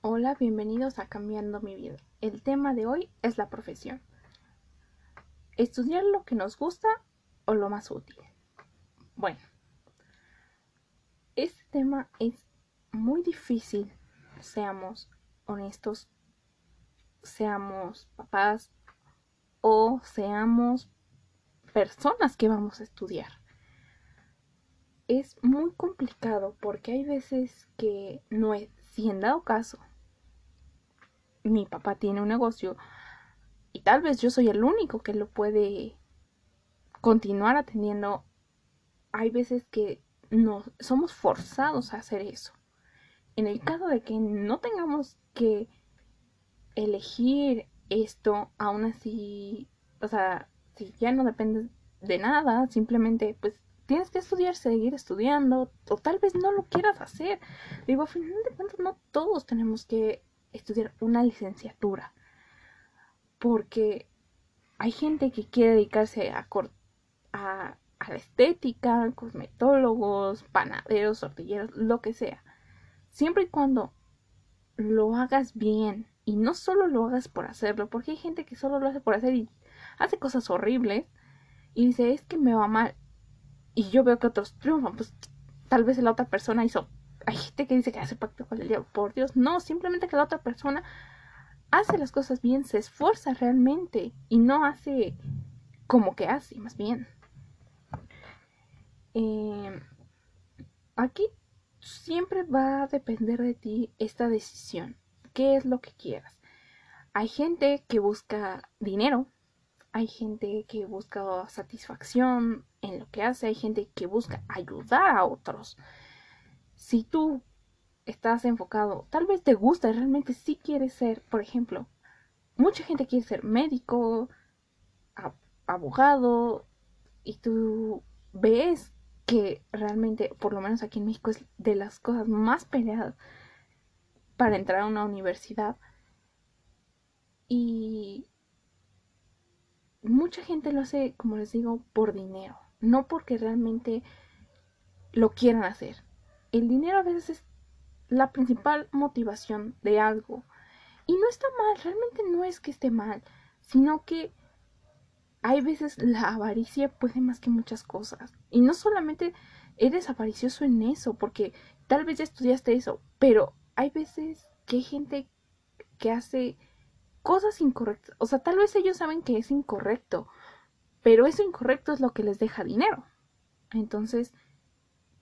Hola, bienvenidos a Cambiando mi vida. El tema de hoy es la profesión. ¿Estudiar lo que nos gusta o lo más útil? Bueno, este tema es muy difícil, seamos honestos, seamos papás o seamos personas que vamos a estudiar. Es muy complicado porque hay veces que no es, si en dado caso mi papá tiene un negocio y tal vez yo soy el único que lo puede continuar atendiendo, hay veces que no somos forzados a hacer eso. En el caso de que no tengamos que elegir esto, aún así, o sea, si ya no depende de nada, simplemente pues tienes que estudiar, seguir estudiando, o tal vez no lo quieras hacer. Digo, a final de cuentas no todos tenemos que estudiar una licenciatura, porque hay gente que quiere dedicarse a, a, a la estética, cosmetólogos, panaderos, tortilleros, lo que sea. Siempre y cuando lo hagas bien y no solo lo hagas por hacerlo, porque hay gente que solo lo hace por hacer y hace cosas horribles y dice, es que me va mal. Y yo veo que otros triunfan, pues tal vez la otra persona hizo hay gente que dice que hace pacto con el diablo. Por Dios, no, simplemente que la otra persona hace las cosas bien, se esfuerza realmente y no hace como que hace, más bien. Eh, aquí siempre va a depender de ti esta decisión. ¿Qué es lo que quieras? Hay gente que busca dinero, hay gente que busca satisfacción en lo que hace, hay gente que busca ayudar a otros si tú estás enfocado, tal vez te gusta realmente sí quieres ser, por ejemplo, mucha gente quiere ser médico, abogado, y tú ves que realmente, por lo menos aquí en México, es de las cosas más peleadas para entrar a una universidad. Y mucha gente lo hace, como les digo, por dinero, no porque realmente lo quieran hacer el dinero a veces es la principal motivación de algo. Y no está mal, realmente no es que esté mal, sino que hay veces la avaricia puede más que muchas cosas. Y no solamente eres avaricioso en eso, porque tal vez ya estudiaste eso, pero hay veces que hay gente que hace cosas incorrectas. O sea, tal vez ellos saben que es incorrecto, pero eso incorrecto es lo que les deja dinero. Entonces,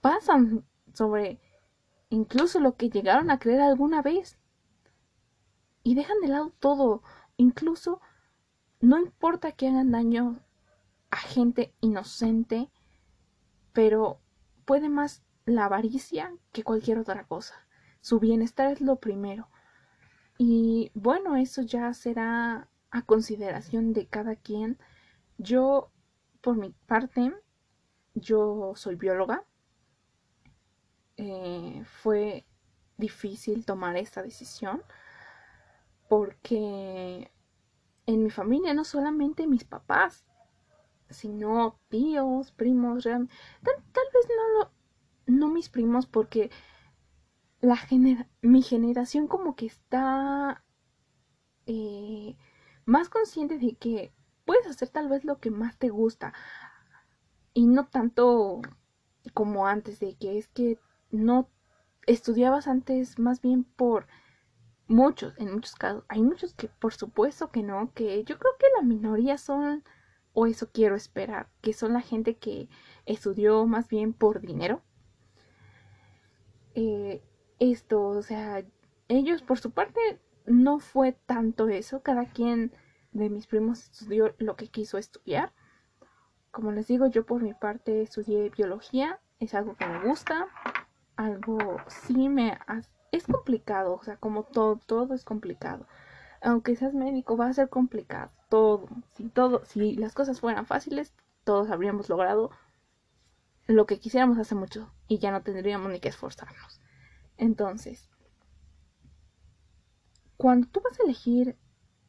pasan sobre incluso lo que llegaron a creer alguna vez. Y dejan de lado todo, incluso no importa que hagan daño a gente inocente, pero puede más la avaricia que cualquier otra cosa. Su bienestar es lo primero. Y bueno, eso ya será a consideración de cada quien. Yo, por mi parte, yo soy bióloga. Eh, fue difícil tomar esta decisión porque en mi familia no solamente mis papás, sino tíos, primos, tal, vez no, lo, no mis primos porque la mi generación como que está eh, más consciente de que puedes hacer tal vez lo que más te gusta y no tanto como antes de que es que no estudiabas antes más bien por muchos, en muchos casos. Hay muchos que por supuesto que no, que yo creo que la minoría son, o eso quiero esperar, que son la gente que estudió más bien por dinero. Eh, esto, o sea, ellos por su parte no fue tanto eso, cada quien de mis primos estudió lo que quiso estudiar. Como les digo, yo por mi parte estudié biología, es algo que me gusta, algo sí me es complicado, o sea, como todo, todo es complicado. Aunque seas médico, va a ser complicado, todo. Si todo, si las cosas fueran fáciles, todos habríamos logrado lo que quisiéramos hace mucho y ya no tendríamos ni que esforzarnos. Entonces, cuando tú vas a elegir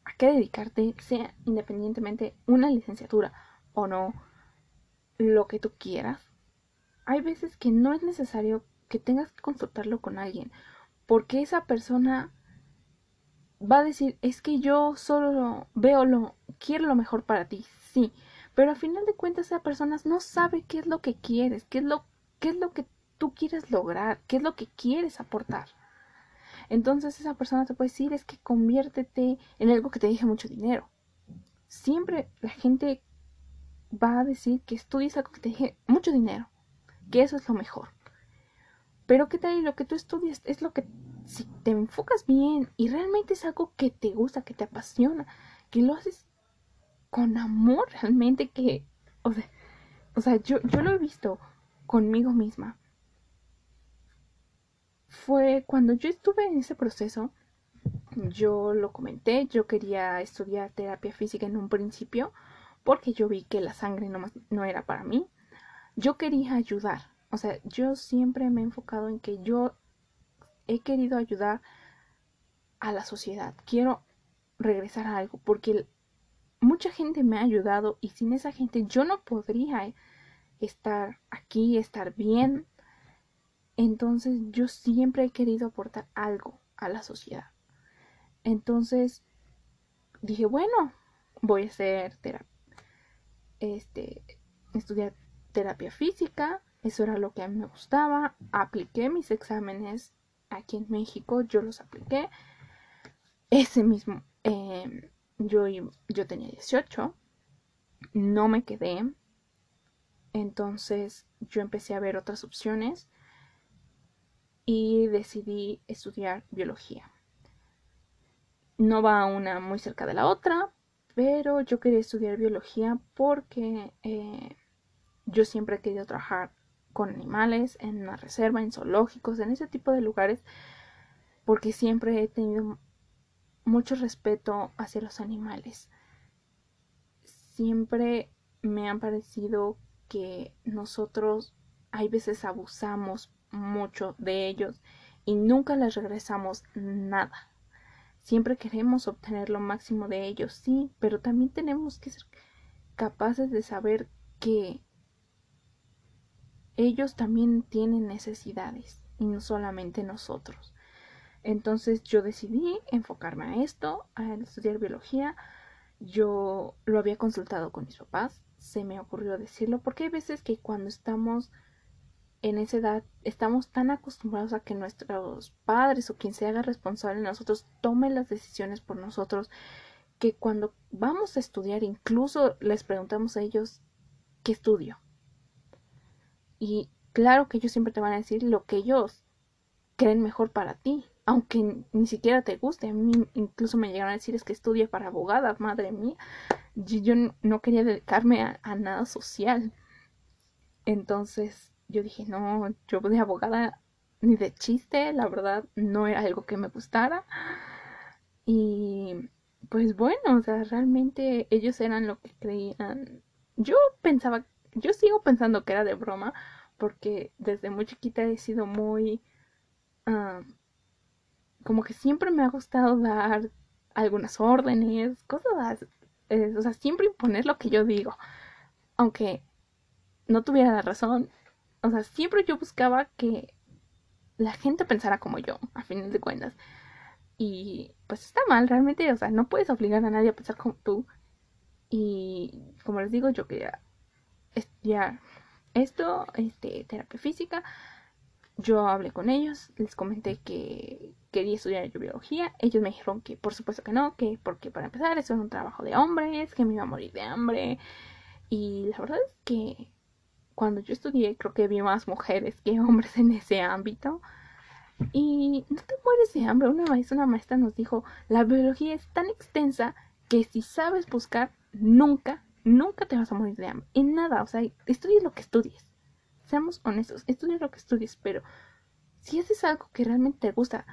a qué dedicarte, sea independientemente una licenciatura o no, lo que tú quieras, hay veces que no es necesario que tengas que consultarlo con alguien, porque esa persona va a decir, es que yo solo veo lo, quiero lo mejor para ti, sí, pero al final de cuentas esa persona no sabe qué es lo que quieres, qué es lo, qué es lo que tú quieres lograr, qué es lo que quieres aportar. Entonces esa persona te puede decir es que conviértete en algo que te deje mucho dinero. Siempre la gente va a decir que estudies algo que te deje mucho dinero, que eso es lo mejor. Pero qué tal lo que tú estudias es lo que si te enfocas bien y realmente es algo que te gusta, que te apasiona, que lo haces con amor realmente que o sea, o sea yo, yo lo he visto conmigo misma fue cuando yo estuve en ese proceso, yo lo comenté, yo quería estudiar terapia física en un principio porque yo vi que la sangre no, no era para mí. Yo quería ayudar, o sea, yo siempre me he enfocado en que yo he querido ayudar a la sociedad, quiero regresar a algo porque mucha gente me ha ayudado y sin esa gente yo no podría estar aquí, estar bien, entonces yo siempre he querido aportar algo a la sociedad. Entonces dije, bueno, voy a hacer terapia, este, estudiar terapia física, eso era lo que a mí me gustaba, apliqué mis exámenes aquí en México, yo los apliqué, ese mismo, em, yo, yo tenía 18, no me quedé, entonces yo empecé a ver otras opciones y decidí estudiar biología. No va una muy cerca de la otra, pero yo quería estudiar biología porque eh, yo siempre he querido trabajar con animales, en una reserva, en zoológicos, en ese tipo de lugares, porque siempre he tenido mucho respeto hacia los animales. Siempre me han parecido que nosotros hay veces abusamos mucho de ellos y nunca les regresamos nada. Siempre queremos obtener lo máximo de ellos, sí, pero también tenemos que ser capaces de saber que ellos también tienen necesidades y no solamente nosotros. Entonces yo decidí enfocarme a esto, a estudiar biología. Yo lo había consultado con mis papás, se me ocurrió decirlo porque hay veces que cuando estamos en esa edad estamos tan acostumbrados a que nuestros padres o quien se haga responsable de nosotros tome las decisiones por nosotros que cuando vamos a estudiar incluso les preguntamos a ellos qué estudio. Y claro que ellos siempre te van a decir lo que ellos creen mejor para ti, aunque ni siquiera te guste. A mí incluso me llegaron a decir es que estudia para abogada, madre mía. Yo no quería dedicarme a, a nada social. Entonces, yo dije, no, yo de abogada ni de chiste, la verdad no era algo que me gustara. Y pues bueno, o sea, realmente ellos eran lo que creían. Yo pensaba, yo sigo pensando que era de broma, porque desde muy chiquita he sido muy... Ah, como que siempre me ha gustado dar algunas órdenes, cosas, eh, o sea, siempre imponer lo que yo digo. Aunque no tuviera la razón, o sea, siempre yo buscaba que la gente pensara como yo, a fin de cuentas. Y pues está mal, realmente, o sea, no puedes obligar a nadie a pensar como tú. Y como les digo, yo quería estudiar esto, este, terapia física. Yo hablé con ellos, les comenté que quería estudiar biología. Ellos me dijeron que por supuesto que no, que porque para empezar eso es un trabajo de hombres, que me iba a morir de hambre. Y la verdad es que cuando yo estudié creo que vi más mujeres que hombres en ese ámbito. Y no te mueres de hambre. Una vez una maestra nos dijo, la biología es tan extensa que si sabes buscar, nunca, nunca te vas a morir de hambre. En nada, o sea, estudies lo que estudies. Seamos honestos, estudies lo que estudies, pero si haces algo que realmente te gusta,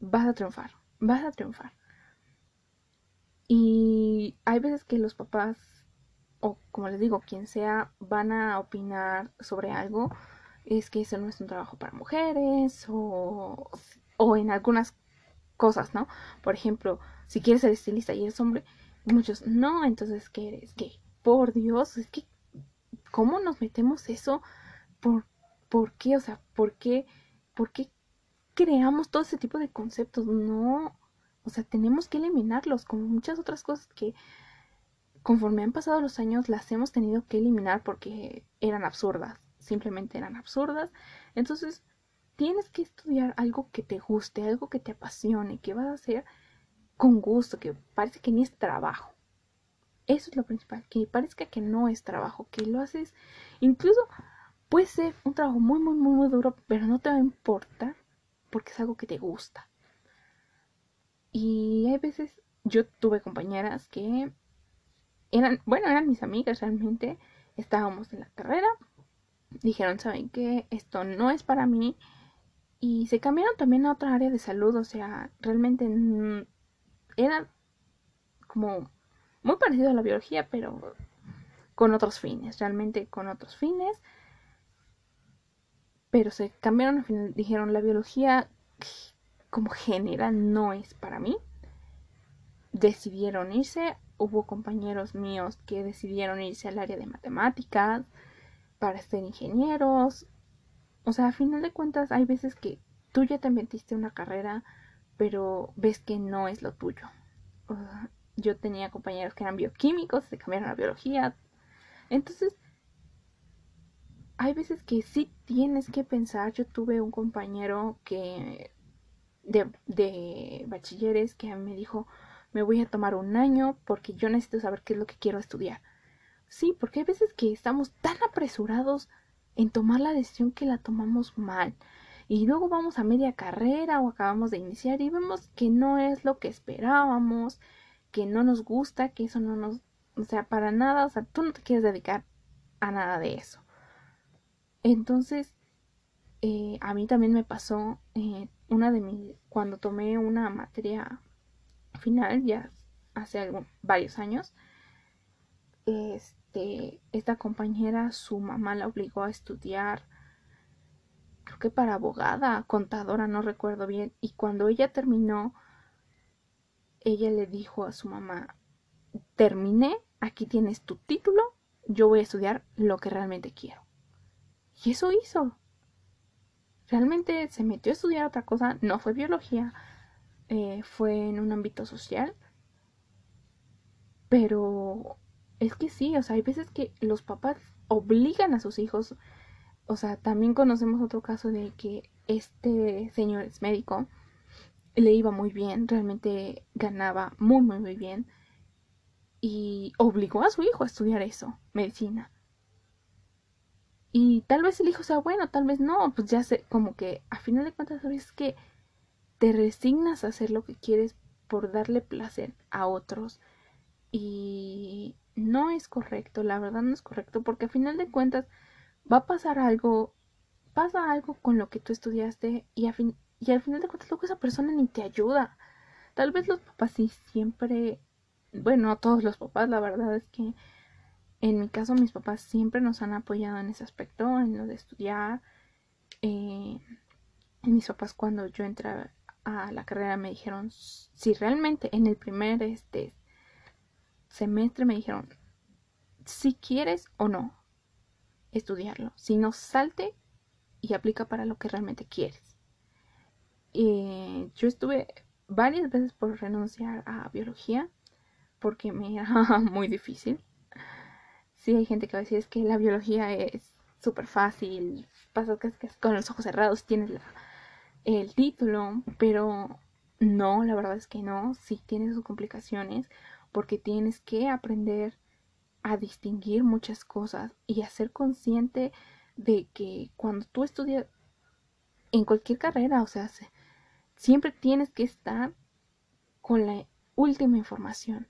vas a triunfar, vas a triunfar. Y hay veces que los papás o como les digo, quien sea, van a opinar sobre algo, es que eso no es un trabajo para mujeres o, o en algunas cosas, ¿no? Por ejemplo, si quieres ser estilista y eres hombre, muchos, no, entonces, ¿qué eres? ¿Qué? Por Dios, es que, ¿cómo nos metemos eso? ¿Por, por qué? O sea, ¿por qué? ¿Por qué creamos todo ese tipo de conceptos? No, O sea, tenemos que eliminarlos, como muchas otras cosas que conforme han pasado los años las hemos tenido que eliminar porque eran absurdas, simplemente eran absurdas. Entonces, tienes que estudiar algo que te guste, algo que te apasione, que vas a hacer con gusto, que parece que ni es trabajo. Eso es lo principal, que parezca que no es trabajo, que lo haces, incluso puede ser un trabajo muy, muy, muy, muy duro, pero no te va a importar porque es algo que te gusta. Y hay veces, yo tuve compañeras que eran, bueno, eran mis amigas realmente, estábamos en la carrera, dijeron, ¿saben qué? Esto no es para mí. Y se cambiaron también a otra área de salud, o sea, realmente era como muy parecido a la biología, pero con otros fines, realmente con otros fines. Pero se cambiaron al final, dijeron la biología como general no es para mí. Decidieron irse, hubo compañeros míos que decidieron irse al área de matemáticas para ser ingenieros. O sea, a final de cuentas hay veces que tú ya te metiste una carrera, pero ves que no es lo tuyo yo tenía compañeros que eran bioquímicos, se cambiaron a biología. Entonces, hay veces que sí tienes que pensar. Yo tuve un compañero que de, de bachilleres que me dijo, me voy a tomar un año porque yo necesito saber qué es lo que quiero estudiar. Sí, porque hay veces que estamos tan apresurados en tomar la decisión que la tomamos mal. Y luego vamos a media carrera o acabamos de iniciar y vemos que no es lo que esperábamos, que no nos gusta, que eso no nos, o sea, para nada, o sea, tú no te quieres dedicar a nada de eso. Entonces, eh, a mí también me pasó eh, una de mis, cuando tomé una materia final, ya hace varios años, este, esta compañera, su mamá la obligó a estudiar creo que para abogada, contadora, no recuerdo bien. Y cuando ella terminó, ella le dijo a su mamá, terminé, aquí tienes tu título, yo voy a estudiar lo que realmente quiero. Y eso hizo. Realmente se metió a estudiar otra cosa, no fue biología, eh, fue en un ámbito social. Pero es que sí, o sea, hay veces que los papás obligan a sus hijos o sea, también conocemos otro caso de que este señor es médico, le iba muy bien, realmente ganaba muy, muy, muy bien y obligó a su hijo a estudiar eso, medicina. Y tal vez el hijo sea bueno, tal vez no, pues ya sé, como que a final de cuentas es que te resignas a hacer lo que quieres por darle placer a otros y no es correcto, la verdad no es correcto porque a final de cuentas va a pasar algo, pasa algo con lo que tú estudiaste y, al final de cuentas luego esa persona ni te ayuda. Tal vez los papás sí siempre, bueno, todos los papás, la verdad es que en mi caso mis papás siempre nos han apoyado en ese aspecto, en lo de estudiar. Eh, mis papás cuando yo entré a la carrera me dijeron si realmente en el primer este semestre me dijeron si quieres o no estudiarlo, sino salte y aplica para lo que realmente quieres. Yo estuve varias veces por renunciar a biología porque me era muy difícil. Sí, hay gente que va a decir es que la biología es súper fácil, pasas con los ojos cerrados, tienes el título, pero no, la verdad es que no, sí tiene sus complicaciones porque tienes que aprender a distinguir muchas cosas y a ser consciente de que cuando tú estudias en cualquier carrera, o sea, siempre tienes que estar con la última información.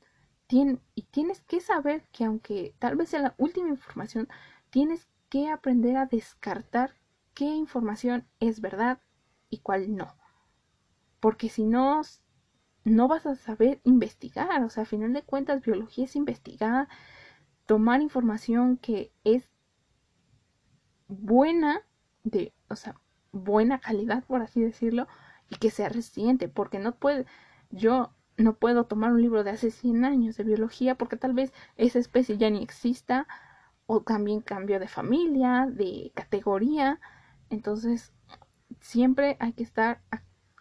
y tienes que saber que aunque tal vez sea la última información, tienes que aprender a descartar qué información es verdad y cuál no. Porque si no, no vas a saber investigar. O sea, a final de cuentas, biología es investigar, tomar información que es buena, de, o sea, buena calidad, por así decirlo, y que sea reciente, porque no puede, yo no puedo tomar un libro de hace 100 años de biología porque tal vez esa especie ya ni exista, o también cambio de familia, de categoría, entonces siempre hay que estar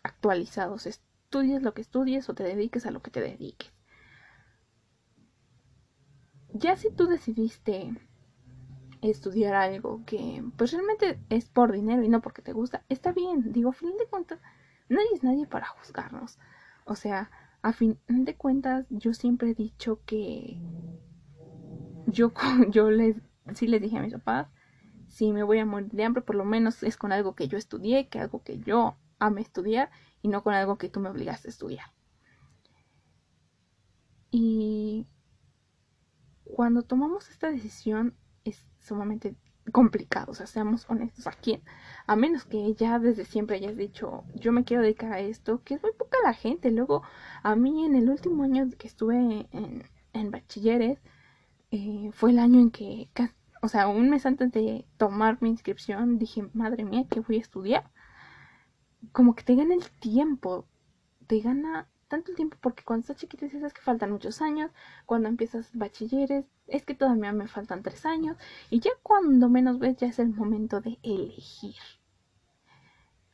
actualizados. estudies lo que estudies o te dediques a lo que te dediques. Ya si tú decidiste estudiar algo que pues realmente es por dinero y no porque te gusta, está bien. Digo, a fin de cuentas, nadie es nadie para juzgarnos. O sea, a fin de cuentas, yo siempre he dicho que yo, yo les, sí les dije a mis papás, si me voy a morir de hambre, por lo menos es con algo que yo estudié, que algo que yo ame estudiar y no con algo que tú me obligaste a estudiar. Y cuando tomamos esta decisión es sumamente complicado, o sea, seamos honestos aquí, a menos que ya desde siempre hayas dicho, yo me quiero dedicar a esto, que es muy poca la gente. Luego, a mí en el último año que estuve en, en bachilleres, eh, fue el año en que o sea, un mes antes de tomar mi inscripción, dije, madre mía, ¿qué voy a estudiar? Como que te gana el tiempo, te gana tanto el tiempo porque cuando estás chiquita dices que faltan muchos años, cuando empiezas bachilleres, es que todavía me faltan tres años, y ya cuando menos ves ya es el momento de elegir.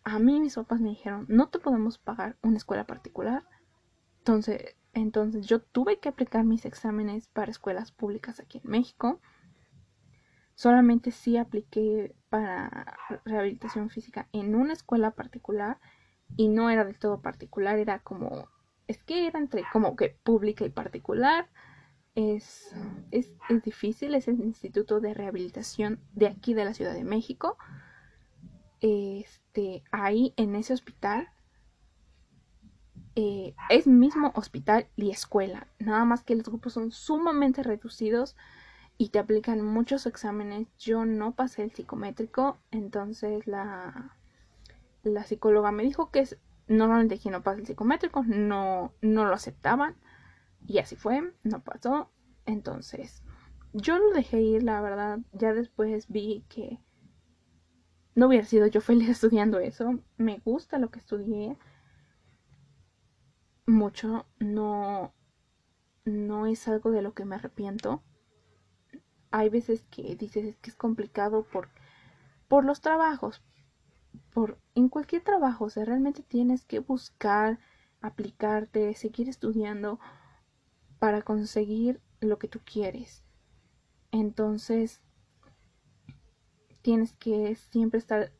A mí mis papás me dijeron, no te podemos pagar una escuela particular, entonces, entonces yo tuve que aplicar mis exámenes para escuelas públicas aquí en México Solamente sí apliqué para rehabilitación física en una escuela particular y no era del todo particular, era como, es que era entre como que pública y particular. Es, es, difícil, es el Instituto de Rehabilitación de aquí de la Ciudad de México. Este, ahí en ese hospital eh, es mismo hospital y escuela, nada más que los grupos son sumamente reducidos y te aplican muchos exámenes. Yo no pasé el psicométrico, entonces la, la psicóloga me dijo que es normalmente quien no pasa el psicométrico no, no lo aceptaban y así fue, no pasó. Entonces yo lo dejé ir, la verdad. Ya después vi que no hubiera sido yo feliz estudiando eso. Me gusta lo que estudié mucho, no, no es algo de lo que me arrepiento hay veces que dices que es complicado por, por los trabajos, en cualquier trabajo, o sea, realmente tienes que buscar, aplicarte, seguir estudiando para conseguir lo que tú quieres. Entonces, tienes que siempre estar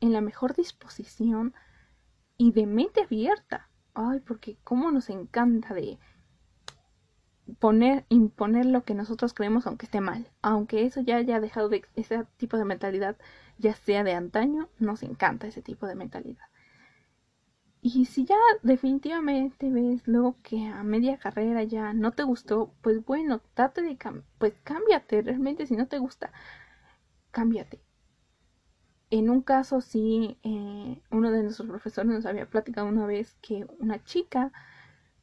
en la mejor disposición y de mente abierta. Ay, porque cómo nos encanta de poner, imponer lo que nosotros creemos aunque esté mal. Aunque eso ya haya dejado de, ese tipo de mentalidad, ya sea de antaño, nos encanta ese tipo de mentalidad. Y si ya definitivamente ves luego que a media carrera ya no te gustó, pues bueno, trate de pues cámbiate, realmente si no te gusta, cámbiate. En un caso sí, eh, uno de nuestros profesores nos había platicado una vez que una chica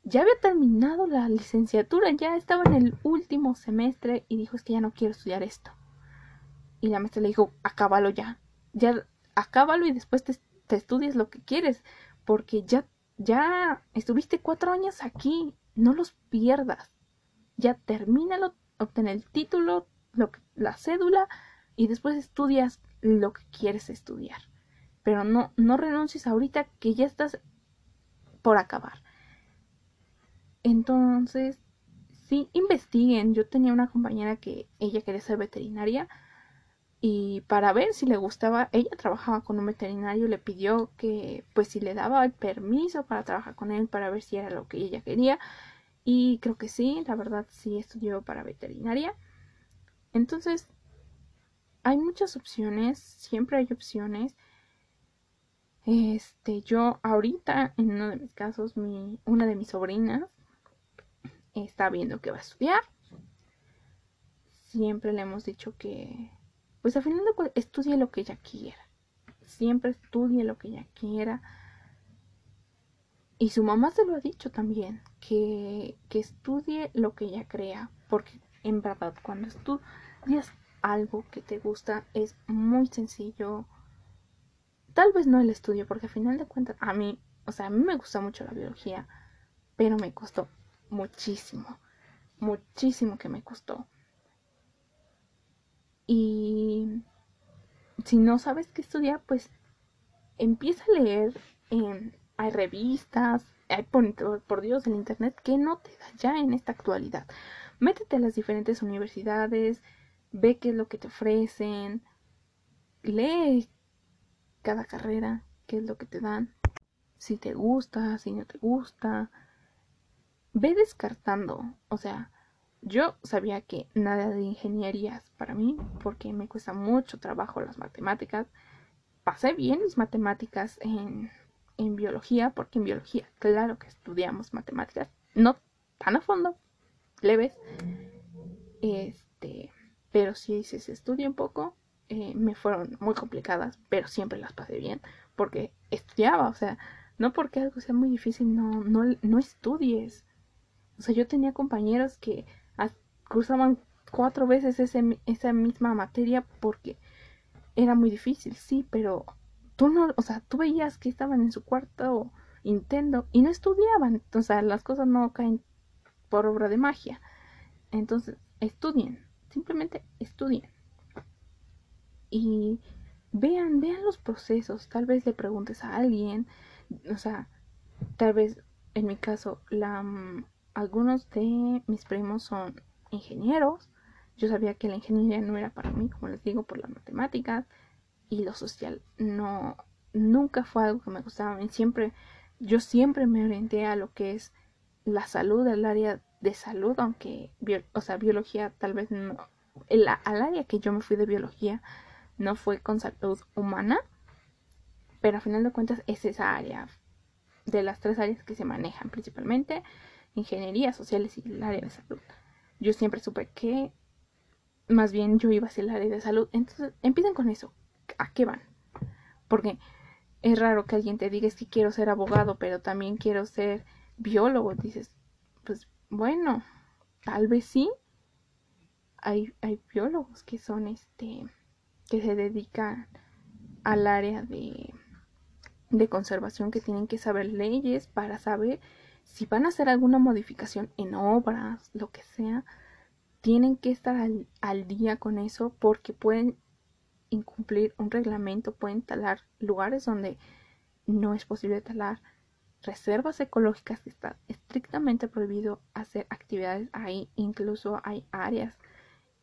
ya había terminado la licenciatura, ya estaba en el último semestre y dijo es que ya no quiero estudiar esto. Y la maestra le dijo, acábalo ya, ya acábalo y después te, te estudies lo que quieres, porque ya, ya estuviste cuatro años aquí, no los pierdas. Ya termínalo, obtén el título, lo la cédula y después estudias lo que quieres estudiar. Pero no, no renuncies ahorita que ya estás por acabar. Entonces, sí, investiguen. Yo tenía una compañera que ella quería ser veterinaria y para ver si le gustaba, ella trabajaba con un veterinario, le pidió que pues si le daba el permiso para trabajar con él para ver si era lo que ella quería y creo que sí, la verdad sí estudió para veterinaria. Entonces, hay muchas opciones, siempre hay opciones. Este, yo ahorita en uno de mis casos, mi, una de mis sobrinas está viendo que va a estudiar. Siempre le hemos dicho que, pues al final de cuentas, estudie lo que ella quiera. Siempre estudie lo que ella quiera. Y su mamá se lo ha dicho también, que, que estudie lo que ella crea. Porque en verdad, cuando estudias algo que te gusta, es muy sencillo. Tal vez no el estudio, porque al final de cuentas, a mí, o sea, a mí me gusta mucho la biología, pero me costó muchísimo, muchísimo que me costó. Y si no sabes qué estudiar, pues empieza a leer. hay revistas, Ay, por, por Dios, el Internet, ¿qué no te da ya en esta actualidad? Métete a las diferentes universidades, ve qué es lo que te ofrecen, lee cada carrera, qué es lo que te dan, si te gusta, si no te gusta. Ve descartando, o sea, yo sabía que nada de ingenierías para mí, porque me cuesta mucho trabajo las matemáticas. Pasé bien mis matemáticas en, en biología, porque en biología, claro que estudiamos matemáticas, no tan a fondo, leves. Este, pero si se estudia un poco, eh, me fueron muy complicadas, pero siempre las pasé bien, porque estudiaba, o sea, no porque algo sea muy difícil, no, no, no estudies. O sea, yo tenía compañeros que cursaban cuatro veces ese, esa misma materia porque era muy difícil, sí, pero tú no, o sea, tú veías que estaban en su cuarto intento y no estudiaban, o sea, las cosas no caen por obra de magia. Entonces, estudien, simplemente estudien. Y vean, vean los procesos, tal vez le preguntes a alguien, o sea, tal vez en mi caso, la, mm, algunos de mis primos son ingenieros. Yo sabía que la ingeniería no era para mí, como les digo, por las matemáticas y lo social. No, nunca fue algo que me gustaba. Y siempre, yo siempre me orienté a lo que es la salud, el área de salud, aunque, o sea, biología tal vez no. El, al área que yo me fui de biología no fue con salud humana, pero a final de cuentas es esa área de las tres áreas que se manejan principalmente, ingeniería, sociales y el área de salud yo siempre supe que más bien yo iba hacia el área de salud. Entonces, empiecen con eso. ¿A qué van? Porque es raro que alguien te diga es que quiero ser abogado, pero también quiero ser biólogo. Dices, pues bueno, tal vez sí. Hay, hay biólogos que son este, que se dedican al área de, de conservación, que tienen que saber leyes para saber si van a hacer alguna modificación en obras, lo que sea, tienen que estar al, día con eso porque pueden incumplir un reglamento, pueden talar lugares donde no es posible talar, reservas ecológicas que está estrictamente prohibido hacer actividades ahí, incluso hay áreas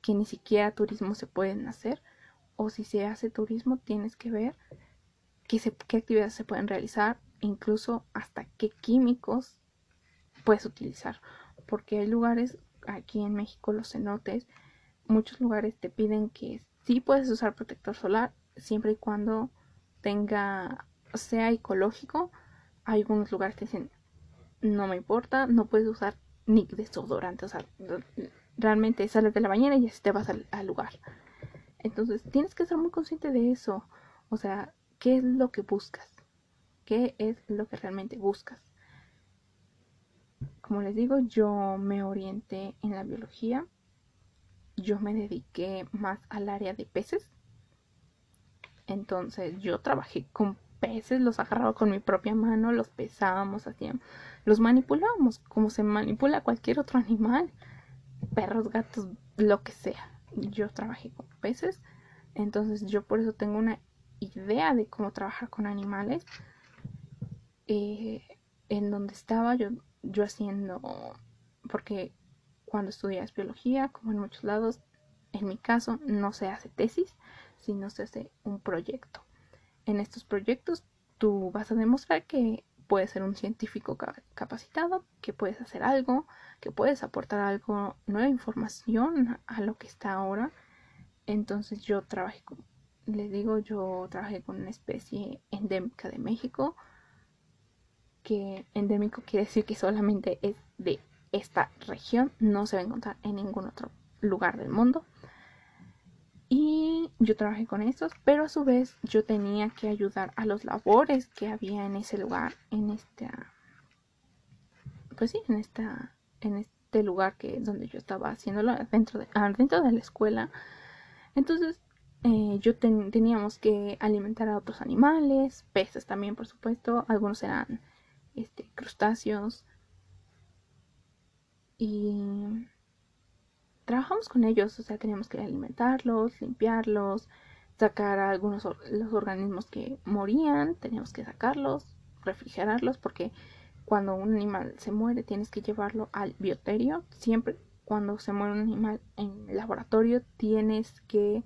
que ni siquiera turismo se pueden hacer o si se hace turismo tienes que ver qué, qué actividades se pueden realizar, incluso hasta qué químicos puedes utilizar. Porque hay lugares, aquí en México, los cenotes, muchos lugares te piden que sí puedes usar protector solar siempre y cuando tenga, sea ecológico. Hay algunos lugares que dicen, no me importa, no puedes usar ni desodorante. O sea, realmente sales de la bañera y así te vas al lugar. Entonces, tienes que ser muy consciente de eso. O sea, ¿qué es lo que buscas? ¿Qué es lo que realmente buscas? Como les digo, yo me orienté en la biología. Yo me dediqué más al área de peces. Entonces yo trabajé con peces, los agarraba con mi propia mano, los pesábamos, hacíamos, los manipulábamos como se manipula cualquier otro animal, perros, gatos, lo que sea. Yo trabajé con peces, entonces yo por eso tengo una idea de cómo trabajar con animales. Eh, en donde estaba yo yo haciendo, porque cuando estudias biología, como en muchos lados, en mi caso no se hace tesis, sino se hace un proyecto. En estos proyectos tú vas a demostrar que puedes ser un científico capacitado, que puedes hacer algo, que puedes aportar algo, nueva información a lo que está ahora. Entonces yo trabajé con, les digo, yo trabajé con una especie endémica de México, que endémico quiere decir que solamente es de esta región, no se va a encontrar en ningún otro lugar del mundo. Y yo trabajé con estos, pero a su vez yo tenía que ayudar a los labores que había en ese lugar, en esta, pues sí, en esta, en este lugar que donde yo estaba haciéndolo dentro de, ah, dentro de la escuela. Entonces eh, yo teníamos que alimentar a otros animales, peces también, por supuesto. Algunos eran este, crustáceos. Y trabajamos con ellos, o sea, teníamos que alimentarlos, limpiarlos, sacar a algunos los organismos que morían, teníamos que sacarlos, refrigerarlos, porque cuando un animal se muere tienes que llevarlo al bioterio. Siempre cuando se muere un animal en laboratorio tienes que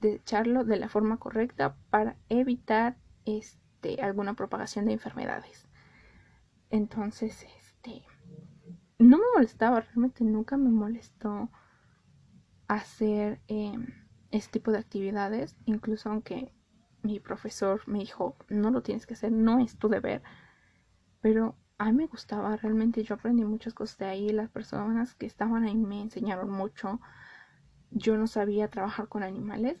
echarlo de la forma correcta para evitar este, alguna propagación de enfermedades. Entonces, este, no me molestaba, realmente nunca me molestó hacer este tipo de actividades, incluso aunque mi profesor me dijo, no lo tienes que hacer, no es tu deber, pero a mí me gustaba, realmente yo aprendí muchas cosas de ahí, las personas que estaban ahí me enseñaron mucho, yo no sabía trabajar con animales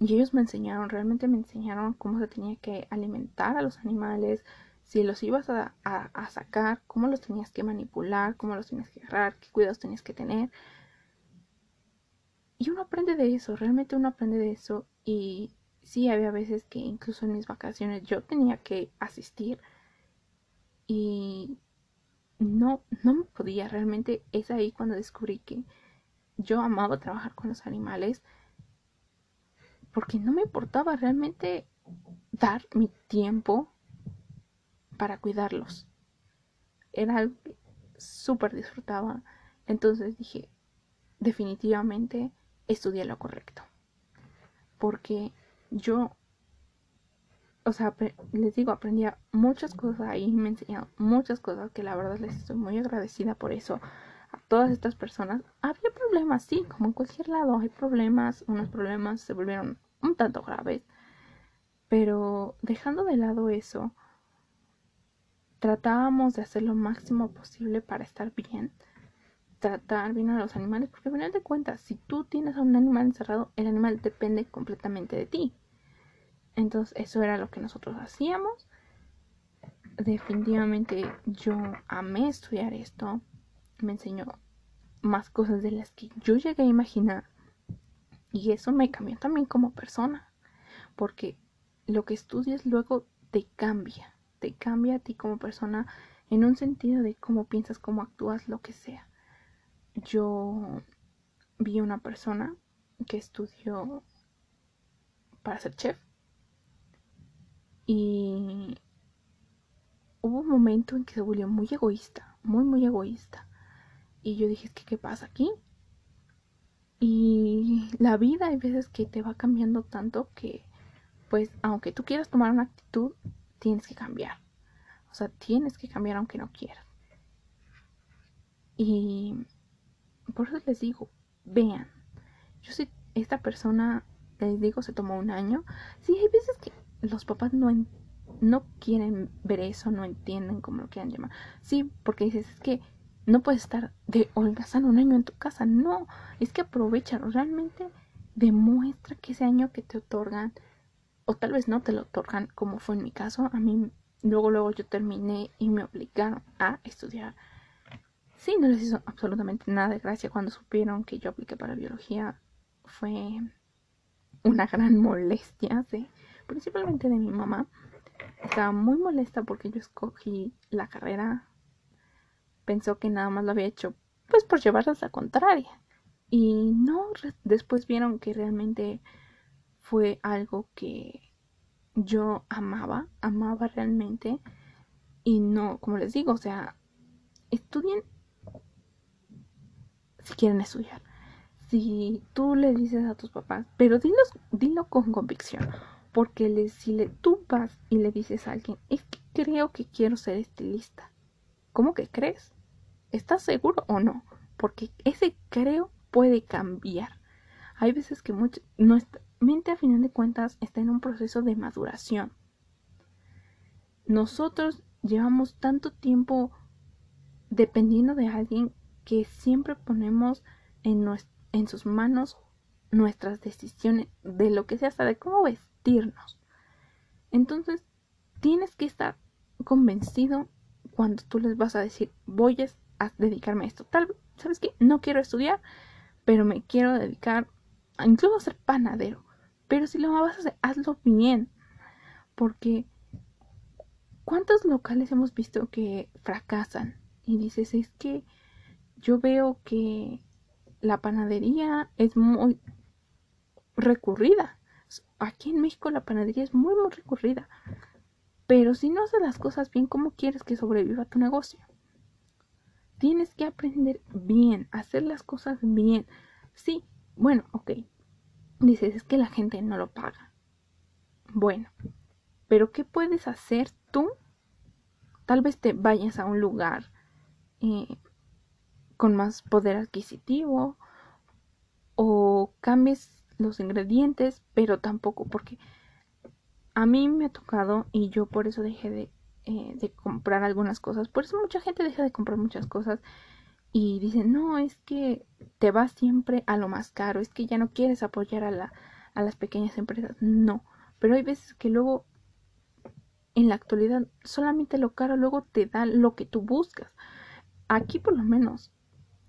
y ellos me enseñaron, realmente me enseñaron cómo se tenía que alimentar a los animales, si los ibas a, a, sacar, cómo los tenías que manipular, cómo los tenías que agarrar, qué cuidados tenías que tener. Y uno aprende de eso, realmente uno aprende de eso. Y sí, había veces que incluso en mis vacaciones yo tenía que asistir y no, no me podía. Realmente es ahí cuando descubrí que yo amaba trabajar con los animales porque no me importaba realmente dar mi tiempo para cuidarlos. Era algo que súper disfrutaba. Entonces dije, definitivamente estudié lo correcto. Porque yo, o sea, les digo, aprendía muchas cosas ahí, me enseñaron muchas cosas que la verdad les estoy muy agradecida por eso a todas estas personas. Había problemas, sí, como en cualquier lado, hay problemas, unos problemas se volvieron un tanto graves. Pero dejando de lado eso, tratábamos de hacer lo máximo posible para estar bien, tratar bien a los animales, porque al final de cuentas, si tú tienes a un animal encerrado, el animal depende completamente de ti. Entonces, eso era lo que nosotros hacíamos. Definitivamente yo amé estudiar esto. Me enseñó más cosas de las que yo llegué a imaginar. Y eso me cambió también como persona. Porque lo que estudias luego te cambia te cambia a ti como persona en un sentido de cómo piensas, cómo actúas, lo que sea. Yo vi una persona que estudió para ser chef y hubo un momento en que se volvió muy egoísta, muy, muy egoísta. Y yo dije, ¿qué, qué pasa aquí? Y la vida hay veces que te va cambiando tanto que, pues, aunque tú quieras tomar una actitud, tienes que cambiar. O sea, tienes que cambiar aunque no quieras. Y por eso les digo, vean. Yo sé, esta persona, les digo, se tomó un año. Sí, hay veces que los papás no, no quieren ver eso, no entienden cómo lo quieran llamar. Sí, porque dices, es que no puedes estar de holgazán un año en tu casa. No, es que aprovechalo. Realmente demuestra que ese año que te otorgan o tal vez no te lo otorgan como fue en mi caso. A mí luego, luego yo terminé y me obligaron a estudiar. Sí, no les hizo absolutamente nada de gracia cuando supieron que yo apliqué para biología. Fue una gran molestia, sí, principalmente de mi mamá. Estaba muy molesta porque yo escogí la carrera. Pensó que nada más lo había hecho pues por llevarles la contraria. Y no, después vieron que realmente fue algo que yo amaba, amaba realmente. Y no, como les digo, o sea, estudien si quieren estudiar. Si tú le dices a tus papás, pero dilo, con convicción. Porque si le, tú vas y le dices a alguien, es que creo que quiero ser estilista. ¿Cómo que crees? ¿Estás seguro o no? Porque ese creo puede cambiar. Hay veces que mucho, no, está, mente a final de cuentas está en un proceso de maduración. Nosotros llevamos tanto tiempo dependiendo de alguien que siempre ponemos en, sus manos nuestras decisiones de lo que sea, hasta de cómo vestirnos. Entonces, tienes que estar convencido cuando tú les vas a decir, voy a dedicarme a esto. Tal, ¿sabes qué? No quiero estudiar, pero me quiero dedicar a incluso a ser panadero. Pero si lo vas a hacer, hazlo bien. Porque ¿cuántos locales hemos visto que fracasan? Y dices, es que yo veo que la panadería es muy recurrida. Aquí en México la panadería es muy, muy recurrida. Pero si no haces las cosas bien, ¿cómo quieres que sobreviva tu negocio? Tienes que aprender bien, hacer las cosas bien. Sí, bueno, ok. Dices, es que la gente no lo paga. Bueno, pero ¿qué puedes hacer tú? Tal vez te vayas a un lugar eh, con más poder adquisitivo o cambies los ingredientes, pero tampoco porque a mí me ha tocado y yo por eso dejé eh, de, comprar algunas cosas. Por eso mucha gente deja de comprar muchas cosas y dice, no, es que te vas siempre a lo más caro, es que ya no quieres apoyar a, la, a las pequeñas empresas. No, pero hay veces que luego en la actualidad solamente lo caro luego te da lo que tú buscas. Aquí por lo menos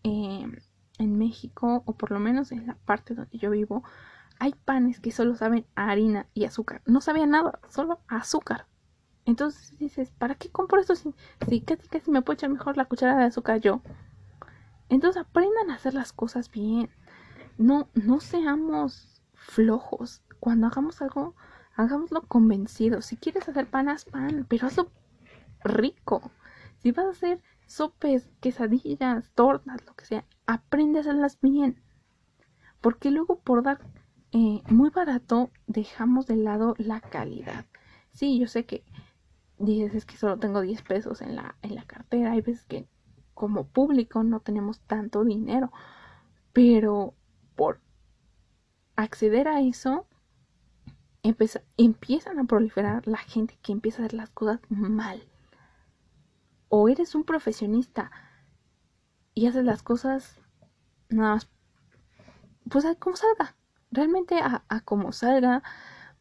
em, en México o por lo menos en la parte donde yo vivo hay panes que solo saben harina y azúcar. No sabía nada, solo azúcar. Entonces dices, ¿para qué compro esto si, si casi casi me puedo echar mejor la cuchara de azúcar yo? Entonces aprendan a hacer las cosas bien. No, no seamos flojos. Cuando hagamos algo, hagámoslo convencido. Si quieres hacer pan, haz pan, pero hazlo rico. Si vas a hacer sopes, quesadillas, tortas, lo que sea, aprende a hacerlas bien. Porque luego por dar eh, muy barato dejamos de lado la calidad. Sí, yo sé que dices es que solo tengo 10 pesos en la, en la cartera. Hay veces que como público no tenemos tanto dinero. Pero por acceder a eso, empiezan a proliferar la gente que empieza a hacer las cosas mal. O eres un profesionista y haces las cosas nada más, pues como salga realmente a, como salga,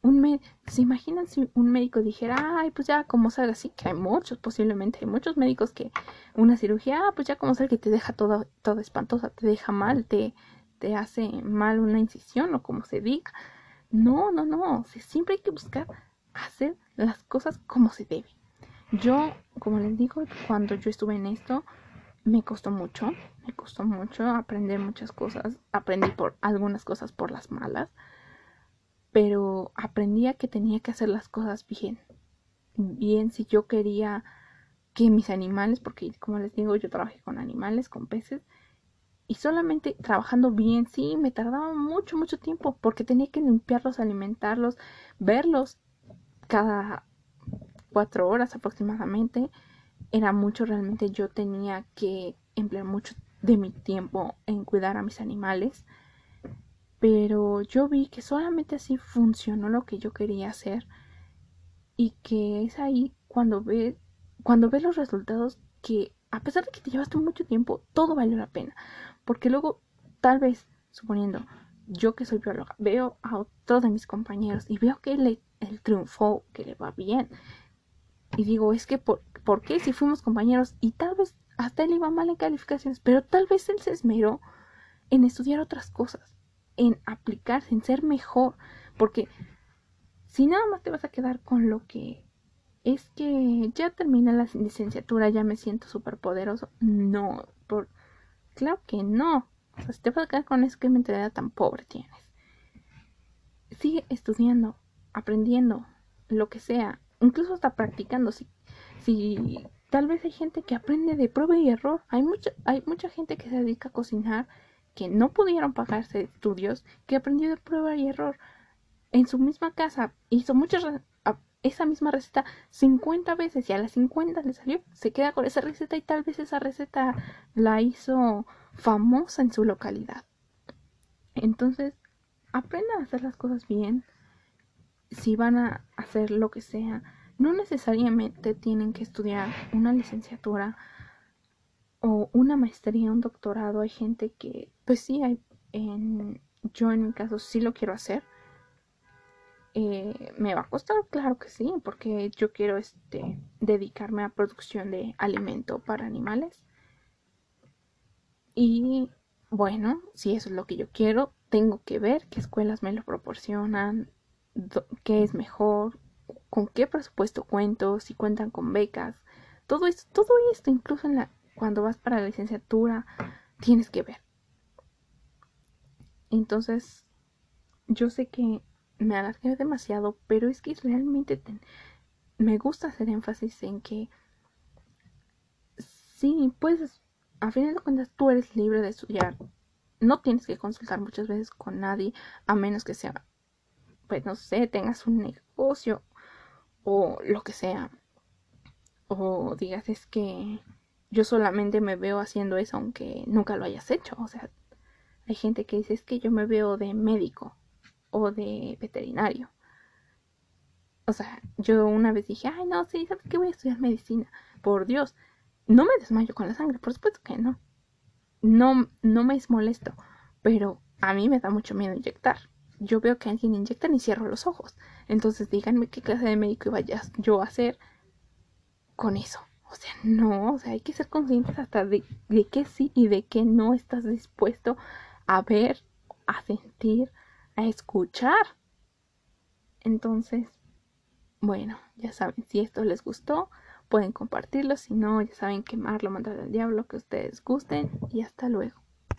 un ¿se imaginan si un médico dijera, ay, pues ya como salga? Sí, que hay muchos, posiblemente hay muchos médicos que una cirugía, ah, pues ya como salga que te deja toda, toda espantosa, te deja mal, te, te hace mal una incisión o como se diga. No, no, no, siempre hay que buscar hacer las cosas como se debe. Yo, como les digo, cuando yo estuve en esto, me costó mucho, me costó mucho aprender muchas cosas. Aprendí por algunas cosas por las malas, pero aprendí a que tenía que hacer las cosas bien. Bien, si yo quería que mis animales, porque como les digo, yo trabajé con animales, con peces, y solamente trabajando bien, sí, me tardaba mucho, mucho tiempo, porque tenía que limpiarlos, alimentarlos, verlos cada cuatro horas aproximadamente era mucho realmente yo tenía que emplear mucho de mi tiempo en cuidar a mis animales pero yo vi que solamente así funcionó lo que yo quería hacer y que es ahí cuando ves cuando ves los resultados que a pesar de que te llevaste mucho tiempo todo valió la pena. Porque luego tal vez suponiendo yo que soy bióloga veo a otro de mis compañeros y veo que él triunfó que le va bien. Y digo es que por, ¿Por qué? Si fuimos compañeros y tal vez hasta él iba mal en calificaciones, pero tal vez él se esmeró en estudiar otras cosas, en aplicarse, en ser mejor, porque si nada más te vas a quedar con lo que es que ya terminé la licenciatura, ya me siento súper poderoso, no, por claro que no. O sea, si te vas a quedar con eso, ¿qué mentalidad tan pobre tienes? Sigue estudiando, aprendiendo, lo que sea, incluso hasta practicando. Si si tal vez hay gente que aprende de prueba y error. Hay mucha, hay mucha gente que se dedica a cocinar que no pudieron pagarse estudios, que aprendió de prueba y error. En su misma casa hizo muchas esa misma receta 50 veces y a las 50 le salió, se queda con esa receta y tal vez esa receta la hizo famosa en su localidad. Entonces, aprendan a hacer las cosas bien. Si van a hacer lo que sea, no necesariamente tienen que estudiar una licenciatura o una maestría, un doctorado. Hay gente que, pues sí, hay, en, yo en mi caso sí lo quiero hacer. Eh, me va a costar, claro que sí, porque yo quiero este, dedicarme a producción de alimento para animales. Y bueno, si eso es lo que yo quiero, tengo que ver qué escuelas me lo proporcionan, qué es mejor, con qué presupuesto cuento, si cuentan con becas, todo esto, todo esto, incluso en la, cuando vas para la licenciatura, tienes que ver. Entonces, yo sé que me alargué demasiado, pero es que realmente me gusta hacer énfasis en que sí, pues a fin de cuentas tú eres libre de estudiar. No tienes que consultar muchas veces con nadie, a menos que sea, pues no sé, tengas un negocio o lo que sea. O digas es que yo solamente me veo haciendo eso aunque nunca lo hayas hecho. O sea, hay gente que dice es que yo me veo de médico o de veterinario. O sea, yo una vez dije, ay, no, sí, ¿sabes qué? Voy a estudiar medicina. Por Dios, no me desmayo con la sangre, por supuesto que no. No, no me es molesto, pero a mí me da mucho miedo inyectar. Yo veo que alguien inyecta y cierro los ojos. Entonces díganme qué clase de médico iba yo a hacer con eso. O sea, no, o sea, hay que ser conscientes hasta de, de qué sí y de qué no estás dispuesto a ver, a sentir, a escuchar. Entonces, bueno, ya saben, si esto les gustó, pueden compartirlo, si no, ya saben quemarlo, mandar al diablo, que ustedes gusten y hasta luego.